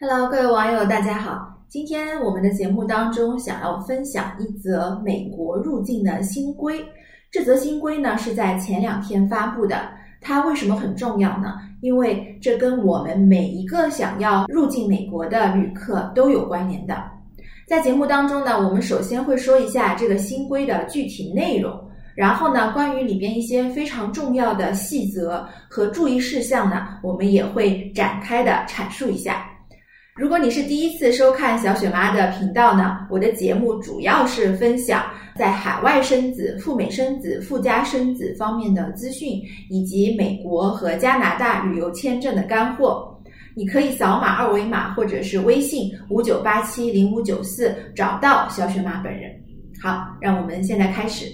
Hello，各位网友，大家好。今天我们的节目当中想要分享一则美国入境的新规。这则新规呢是在前两天发布的。它为什么很重要呢？因为这跟我们每一个想要入境美国的旅客都有关联的。在节目当中呢，我们首先会说一下这个新规的具体内容，然后呢，关于里边一些非常重要的细则和注意事项呢，我们也会展开的阐述一下。如果你是第一次收看小雪妈的频道呢，我的节目主要是分享在海外生子、赴美生子、赴加生子方面的资讯，以及美国和加拿大旅游签证的干货。你可以扫码二维码或者是微信五九八七零五九四找到小雪妈本人。好，让我们现在开始。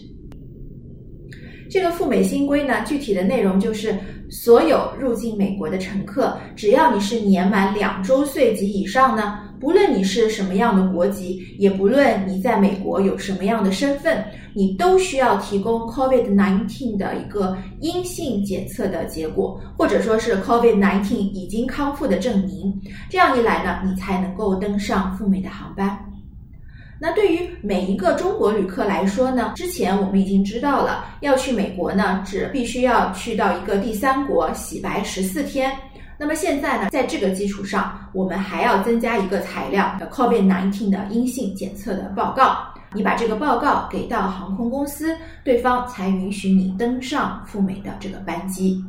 这个赴美新规呢，具体的内容就是。所有入境美国的乘客，只要你是年满两周岁及以上呢，不论你是什么样的国籍，也不论你在美国有什么样的身份，你都需要提供 COVID-19 的一个阴性检测的结果，或者说是 COVID-19 已经康复的证明。这样一来呢，你才能够登上赴美的航班。那对于每一个中国旅客来说呢，之前我们已经知道了，要去美国呢，只必须要去到一个第三国洗白十四天。那么现在呢，在这个基础上，我们还要增加一个材料，COVID-19 的阴性检测的报告。你把这个报告给到航空公司，对方才允许你登上赴美的这个班机。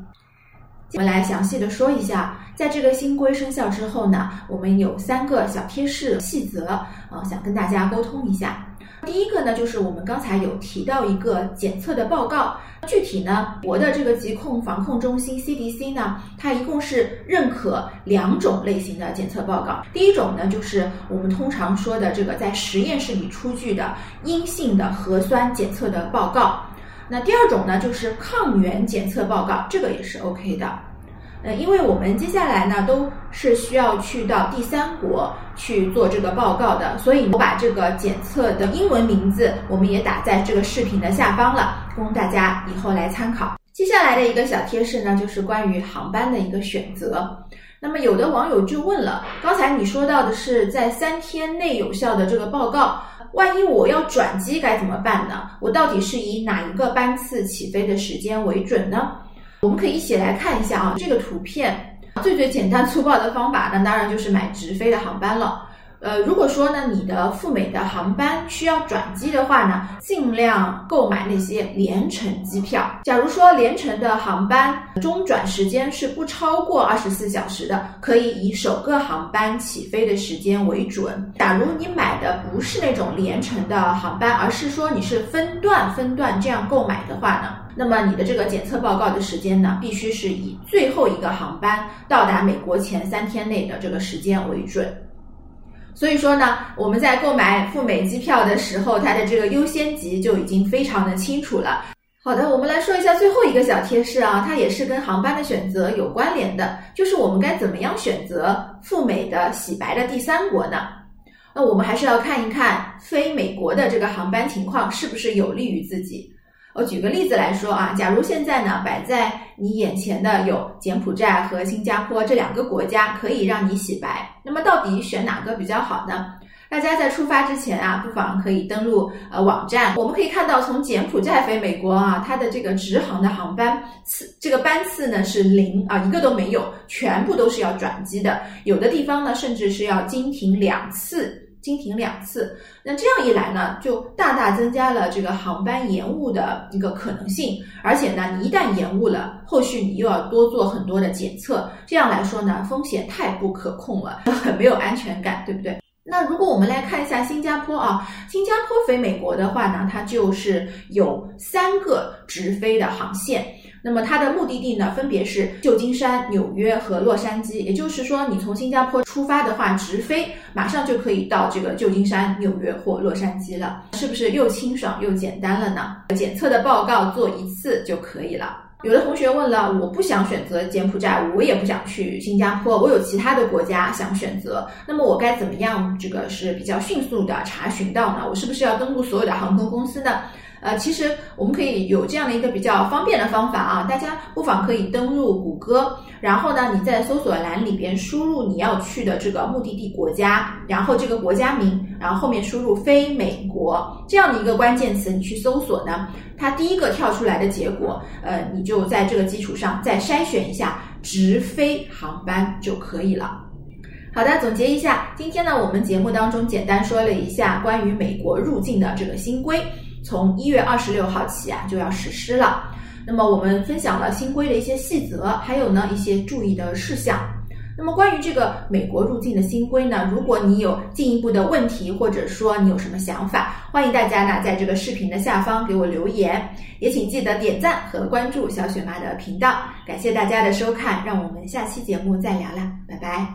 我们来详细的说一下，在这个新规生效之后呢，我们有三个小贴士细则啊，想跟大家沟通一下。第一个呢，就是我们刚才有提到一个检测的报告，具体呢，国的这个疾控防控中心 CDC 呢，它一共是认可两种类型的检测报告。第一种呢，就是我们通常说的这个在实验室里出具的阴性的核酸检测的报告。那第二种呢，就是抗原检测报告，这个也是 OK 的。呃，因为我们接下来呢都是需要去到第三国去做这个报告的，所以我把这个检测的英文名字我们也打在这个视频的下方了，供大家以后来参考。接下来的一个小贴士呢，就是关于航班的一个选择。那么有的网友就问了，刚才你说到的是在三天内有效的这个报告，万一我要转机该怎么办呢？我到底是以哪一个班次起飞的时间为准呢？我们可以一起来看一下啊，这个图片最最简单粗暴的方法，那当然就是买直飞的航班了。呃，如果说呢，你的赴美的航班需要转机的话呢，尽量购买那些联程机票。假如说联程的航班中转时间是不超过二十四小时的，可以以首个航班起飞的时间为准。假如你买的不是那种联程的航班，而是说你是分段分段这样购买的话呢，那么你的这个检测报告的时间呢，必须是以最后一个航班到达美国前三天内的这个时间为准。所以说呢，我们在购买赴美机票的时候，它的这个优先级就已经非常的清楚了。好的，我们来说一下最后一个小贴士啊，它也是跟航班的选择有关联的，就是我们该怎么样选择赴美的洗白的第三国呢？那我们还是要看一看飞美国的这个航班情况是不是有利于自己。我举个例子来说啊，假如现在呢摆在你眼前的有柬埔寨和新加坡这两个国家可以让你洗白，那么到底选哪个比较好呢？大家在出发之前啊，不妨可以登录呃网站，我们可以看到从柬埔寨飞美国啊，它的这个直航的航班次这个班次呢是零啊，一个都没有，全部都是要转机的，有的地方呢甚至是要经停两次。经停两次，那这样一来呢，就大大增加了这个航班延误的一个可能性。而且呢，你一旦延误了，后续你又要多做很多的检测，这样来说呢，风险太不可控了，很没有安全感，对不对？那如果我们来看一下新加坡啊，新加坡飞美国的话呢，它就是有三个直飞的航线。那么它的目的地呢，分别是旧金山、纽约和洛杉矶。也就是说，你从新加坡出发的话，直飞马上就可以到这个旧金山、纽约或洛杉矶了，是不是又清爽又简单了呢？检测的报告做一次就可以了。有的同学问了，我不想选择柬埔寨，我也不想去新加坡，我有其他的国家想选择，那么我该怎么样？这个是比较迅速的查询到呢？我是不是要登录所有的航空公司呢？呃，其实我们可以有这样的一个比较方便的方法啊，大家不妨可以登录谷歌，然后呢，你在搜索栏里边输入你要去的这个目的地国家，然后这个国家名，然后后面输入非美国这样的一个关键词，你去搜索呢，它第一个跳出来的结果，呃，你就在这个基础上再筛选一下直飞航班就可以了。好的，总结一下，今天呢，我们节目当中简单说了一下关于美国入境的这个新规。从一月二十六号起啊，就要实施了。那么我们分享了新规的一些细则，还有呢一些注意的事项。那么关于这个美国入境的新规呢，如果你有进一步的问题，或者说你有什么想法，欢迎大家呢在这个视频的下方给我留言。也请记得点赞和关注小雪妈的频道。感谢大家的收看，让我们下期节目再聊啦，拜拜。